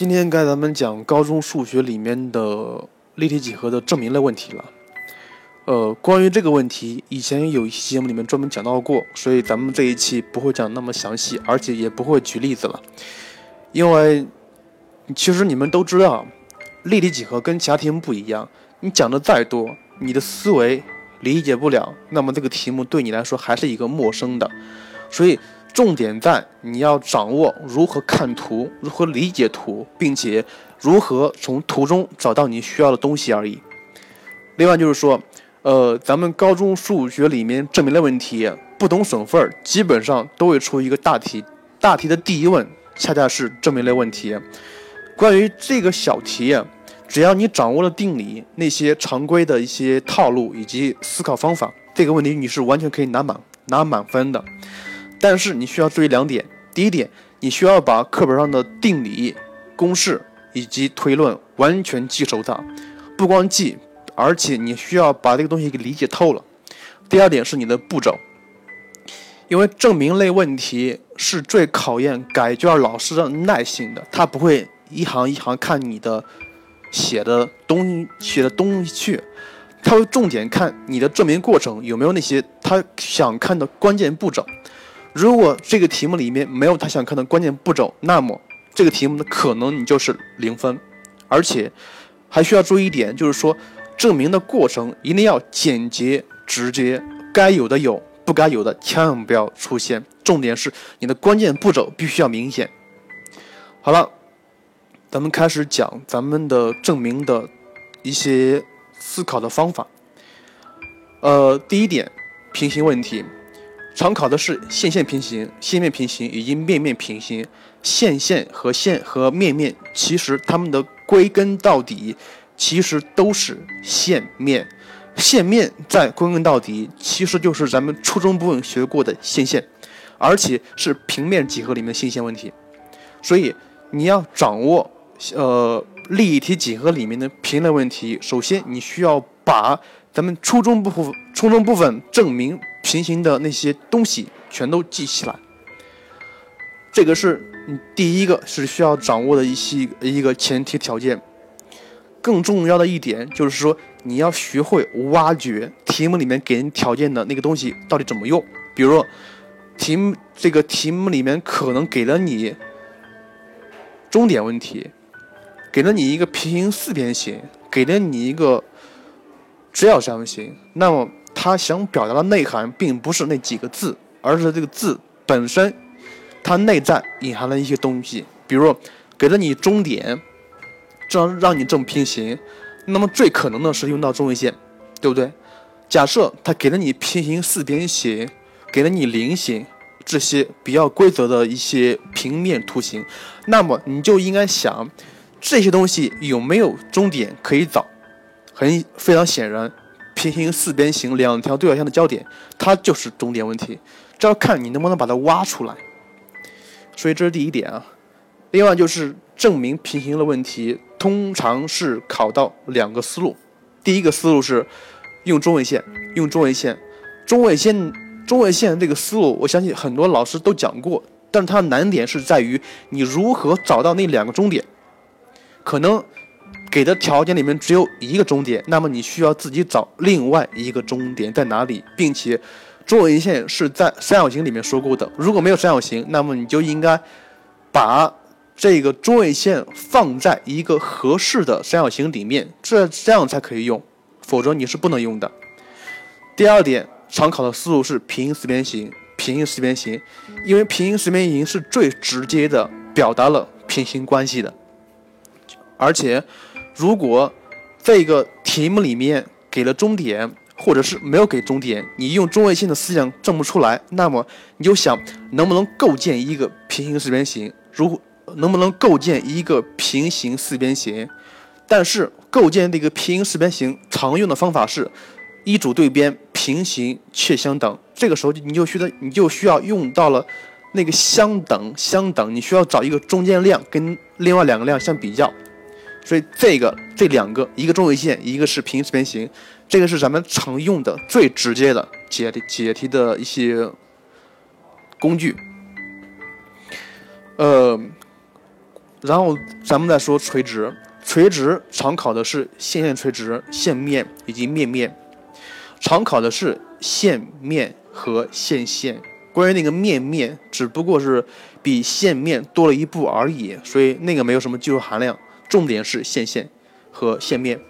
今天该咱们讲高中数学里面的立体几何的证明类问题了。呃，关于这个问题，以前有一期节目里面专门讲到过，所以咱们这一期不会讲那么详细，而且也不会举例子了。因为其实你们都知道，立体几何跟其他题目不一样，你讲的再多，你的思维理解不了，那么这个题目对你来说还是一个陌生的，所以。重点在你要掌握如何看图，如何理解图，并且如何从图中找到你需要的东西而已。另外就是说，呃，咱们高中数学里面证明的问题，不同省份基本上都会出一个大题，大题的第一问恰恰是证明类问题。关于这个小题，只要你掌握了定理、那些常规的一些套路以及思考方法，这个问题你是完全可以拿满拿满分的。但是你需要注意两点，第一点，你需要把课本上的定理、公式以及推论完全记熟它，不光记，而且你需要把这个东西给理解透了。第二点是你的步骤，因为证明类问题是最考验改卷老师的耐心的，他不会一行一行看你的写的东写的东西去，他会重点看你的证明过程有没有那些他想看的关键步骤。如果这个题目里面没有他想看的关键步骤，那么这个题目的可能你就是零分，而且还需要注意一点，就是说证明的过程一定要简洁直接，该有的有，不该有的千万不要出现。重点是你的关键步骤必须要明显。好了，咱们开始讲咱们的证明的一些思考的方法。呃，第一点，平行问题。常考的是线线平行、线面平行以及面面平行。线线和线和面面，其实它们的归根到底，其实都是线面。线面在归根到底，其实就是咱们初中部分学过的线线，而且是平面几何里面的线线问题。所以你要掌握呃立体几何里面的平面问题，首先你需要把咱们初中部分初中部分证明。平行的那些东西全都记起来，这个是你第一个是需要掌握的一些一个前提条件。更重要的一点就是说，你要学会挖掘题目里面给人条件的那个东西到底怎么用。比如，题目这个题目里面可能给了你终点问题，给了你一个平行四边形，给了你一个直角三角形，那么。他想表达的内涵并不是那几个字，而是这个字本身，它内在隐含了一些东西。比如，给了你终点，这样让你正平行，那么最可能的是用到中位线，对不对？假设他给了你平行四边形，给了你菱形这些比较规则的一些平面图形，那么你就应该想，这些东西有没有终点可以找？很非常显然。平行四边形两条对角线的交点，它就是终点问题，这要看你能不能把它挖出来。所以这是第一点啊。另外就是证明平行的问题，通常是考到两个思路。第一个思路是用中位线，用中位线，中位线，中位线这个思路，我相信很多老师都讲过，但是它的难点是在于你如何找到那两个终点，可能。给的条件里面只有一个终点，那么你需要自己找另外一个终点在哪里，并且中位线是在三角形里面说过的。如果没有三角形，那么你就应该把这个中位线放在一个合适的三角形里面，这这样才可以用，否则你是不能用的。第二点，常考的思路是平行四边形，平行四边形，因为平行四边形是最直接的表达了平行关系的，而且。如果这个题目里面给了终点，或者是没有给终点，你用中位线的思想证不出来，那么你就想能不能构建一个平行四边形？如能不能构建一个平行四边形？但是构建这个平行四边形常用的方法是一组对边平行且相等。这个时候你就需要你就需要用到了那个相等相等，你需要找一个中间量跟另外两个量相比较。所以这个这两个，一个中位线，一个是平行四边形，这个是咱们常用的最直接的解题解题的一些工具。呃，然后咱们再说垂直，垂直常考的是线线垂直、线面以及面面，常考的是线面和线线。关于那个面面，只不过是比线面多了一步而已，所以那个没有什么技术含量。重点是线线和线面，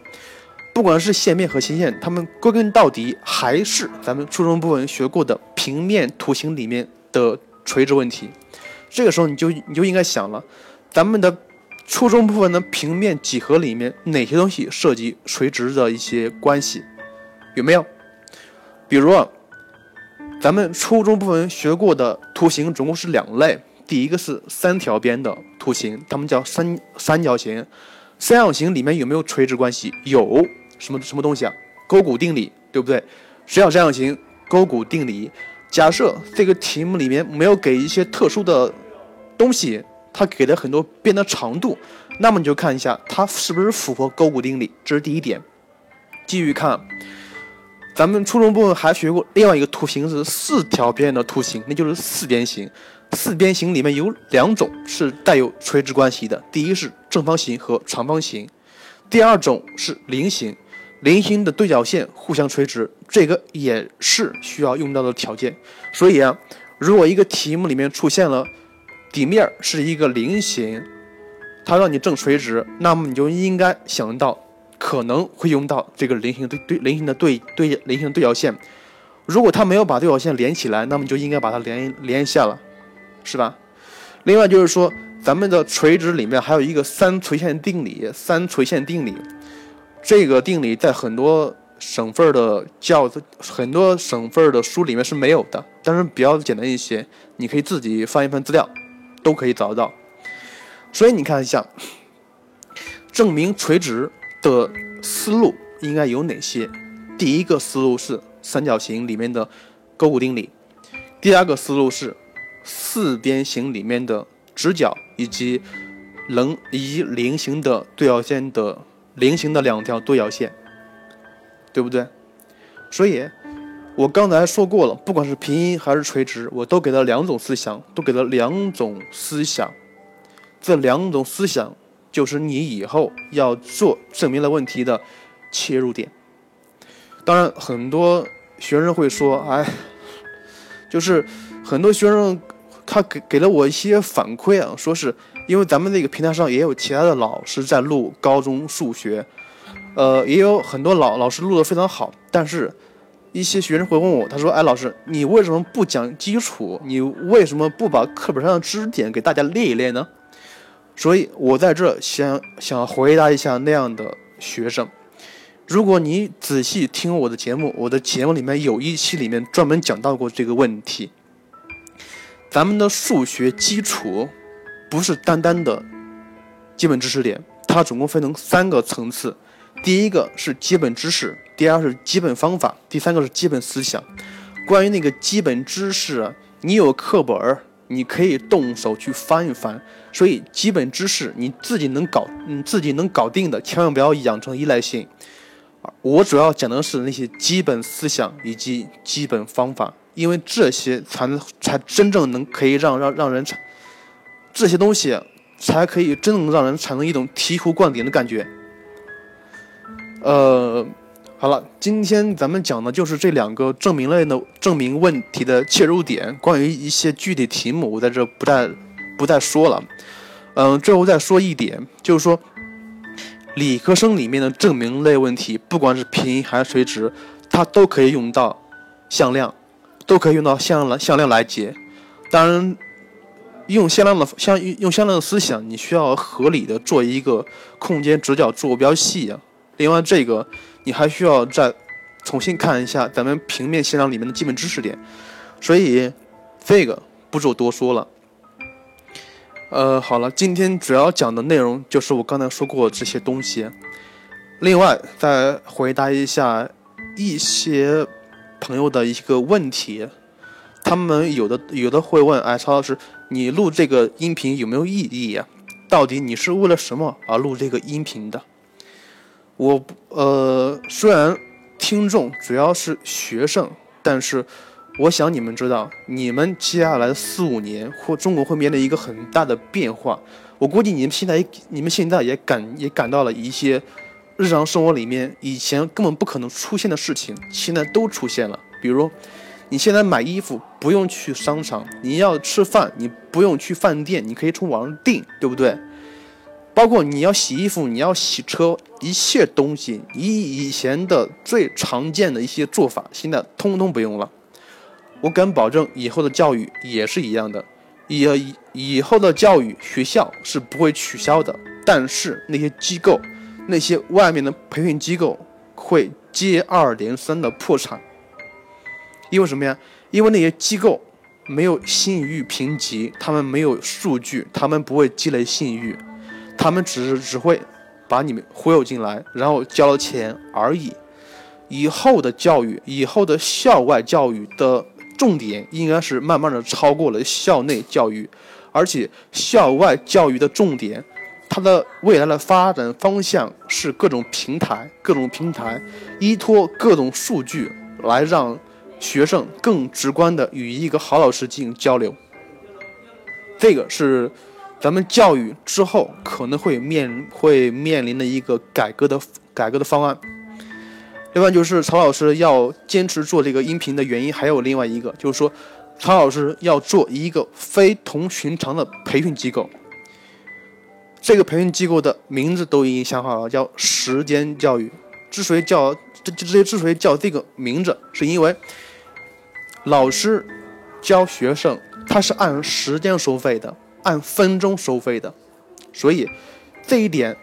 不管是线面和线线，它们归根到底还是咱们初中部分学过的平面图形里面的垂直问题。这个时候你就你就应该想了，咱们的初中部分的平面几何里面哪些东西涉及垂直的一些关系，有没有？比如。咱们初中部分学过的图形总共是两类，第一个是三条边的图形，它们叫三三角形。三角形里面有没有垂直关系？有什么什么东西啊？勾股定理，对不对？直角三角形？勾股定理。假设这个题目里面没有给一些特殊的东西，它给了很多边的长度，那么你就看一下它是不是符合勾股定理，这是第一点。继续看。咱们初中部分还学过另外一个图形是四条边的图形，那就是四边形。四边形里面有两种是带有垂直关系的，第一是正方形和长方形，第二种是菱形。菱形的对角线互相垂直，这个也是需要用到的条件。所以啊，如果一个题目里面出现了底面是一个菱形，它让你正垂直，那么你就应该想到。可能会用到这个菱形对对菱形的对对菱形对角线，如果它没有把对角线连起来，那么就应该把它连连一下了，是吧？另外就是说，咱们的垂直里面还有一个三垂线定理，三垂线定理，这个定理在很多省份的教很多省份的书里面是没有的，但是比较简单一些，你可以自己翻一翻资料，都可以找得到。所以你看一下，证明垂直。的思路应该有哪些？第一个思路是三角形里面的勾股定理，第二个思路是四边形里面的直角以及棱以菱形的对角线的菱形的两条对角线，对不对？所以，我刚才说过了，不管是平行还是垂直，我都给了两种思想，都给了两种思想，这两种思想。就是你以后要做证明了问题的切入点。当然，很多学生会说：“哎，就是很多学生他给给了我一些反馈啊，说是因为咱们那个平台上也有其他的老师在录高中数学，呃，也有很多老老师录的非常好，但是一些学生会问我，他说：‘哎，老师，你为什么不讲基础？你为什么不把课本上的知识点给大家列一列呢？’”所以，我在这想想回答一下那样的学生。如果你仔细听我的节目，我的节目里面有一期里面专门讲到过这个问题。咱们的数学基础不是单单的基本知识点，它总共分成三个层次：第一个是基本知识，第二是基本方法，第三个是基本思想。关于那个基本知识，你有课本儿。你可以动手去翻一翻，所以基本知识你自己能搞，你，自己能搞定的，千万不要养成依赖性。我主要讲的是那些基本思想以及基本方法，因为这些才才真正能可以让让让人产这些东西才可以真正让人产生一种醍醐灌顶的感觉。呃。好了，今天咱们讲的就是这两个证明类的证明问题的切入点。关于一些具体题目，我在这不再不再说了。嗯，最后再说一点，就是说，理科生里面的证明类问题，不管是平行还是垂直，它都可以用到向量，都可以用到向量向量来解。当然，用向量的向用向量的思想，你需要合理的做一个空间直角坐标系啊。另外，这个。你还需要再重新看一下咱们平面向量里面的基本知识点，所以这个不做多说了。呃，好了，今天主要讲的内容就是我刚才说过这些东西。另外，再回答一下一些朋友的一个问题，他们有的有的会问：哎，曹老师，你录这个音频有没有意义呀？到底你是为了什么而录这个音频的？我呃，虽然听众主要是学生，但是我想你们知道，你们接下来四五年或中国会面临一个很大的变化。我估计你们现在，你们现在也感也感到了一些日常生活里面以前根本不可能出现的事情，现在都出现了。比如，你现在买衣服不用去商场，你要吃饭你不用去饭店，你可以从网上订，对不对？包括你要洗衣服，你要洗车，一切东西，你以前的最常见的一些做法，现在通通不用了。我敢保证，以后的教育也是一样的。以以以后的教育学校是不会取消的，但是那些机构，那些外面的培训机构会接二连三的破产。因为什么呀？因为那些机构没有信誉评级，他们没有数据，他们不会积累信誉。他们只是只会把你们忽悠进来，然后交了钱而已。以后的教育，以后的校外教育的重点应该是慢慢的超过了校内教育，而且校外教育的重点，它的未来的发展方向是各种平台，各种平台依托各种数据来让学生更直观的与一个好老师进行交流。这个是。咱们教育之后可能会面会面临的一个改革的改革的方案。另外就是曹老师要坚持做这个音频的原因，还有另外一个就是说，曹老师要做一个非同寻常的培训机构。这个培训机构的名字都已经想好了，叫时间教育。之所以叫这这之所以叫这个名字，是因为老师教学生他是按时间收费的。按分钟收费的，所以这一点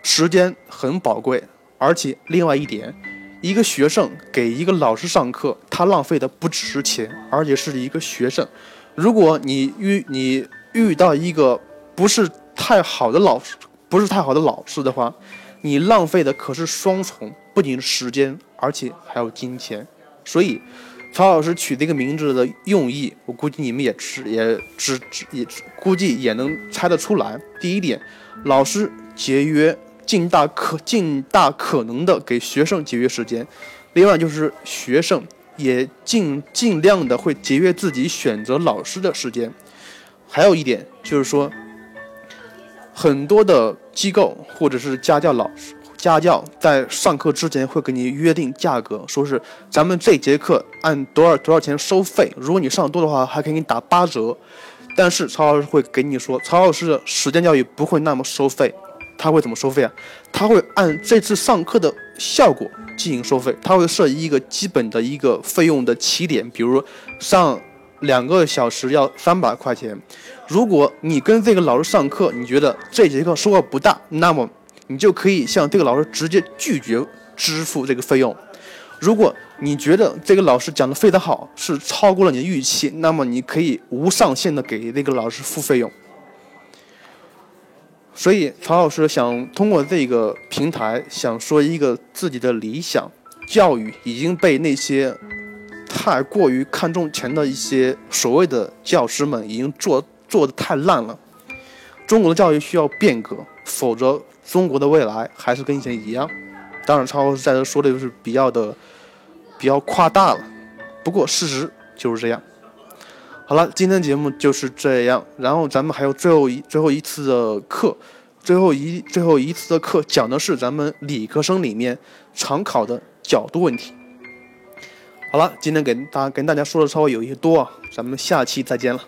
时间很宝贵。而且另外一点，一个学生给一个老师上课，他浪费的不只是钱，而且是一个学生。如果你遇你遇到一个不是太好的老师，不是太好的老师的话，你浪费的可是双重，不仅时间，而且还有金钱。所以。曹老师取这个名字的用意，我估计你们也知也知也估计也能猜得出来。第一点，老师节约，尽大可尽大可能的给学生节约时间；另外就是学生也尽尽量的会节约自己选择老师的时间。还有一点就是说，很多的机构或者是家教老师。家教在上课之前会给你约定价格，说是咱们这节课按多少多少钱收费，如果你上多的话，还可以给你打八折。但是曹老师会给你说，曹老师的时间教育不会那么收费，他会怎么收费啊？他会按这次上课的效果进行收费，他会设一个基本的一个费用的起点，比如上两个小时要三百块钱。如果你跟这个老师上课，你觉得这节课收获不大，那么。你就可以向这个老师直接拒绝支付这个费用。如果你觉得这个老师讲的非常好，是超过了你的预期，那么你可以无上限的给那个老师付费用。所以曹老师想通过这个平台，想说一个自己的理想：教育已经被那些太过于看重钱的一些所谓的教师们已经做做的太烂了。中国的教育需要变革，否则。中国的未来还是跟以前一样，当然，超在这说的就是比较的比较夸大了，不过事实就是这样。好了，今天节目就是这样，然后咱们还有最后一最后一次的课，最后一最后一次的课讲的是咱们理科生里面常考的角度问题。好了，今天给大跟大家说的稍微有一些多啊，咱们下期再见了。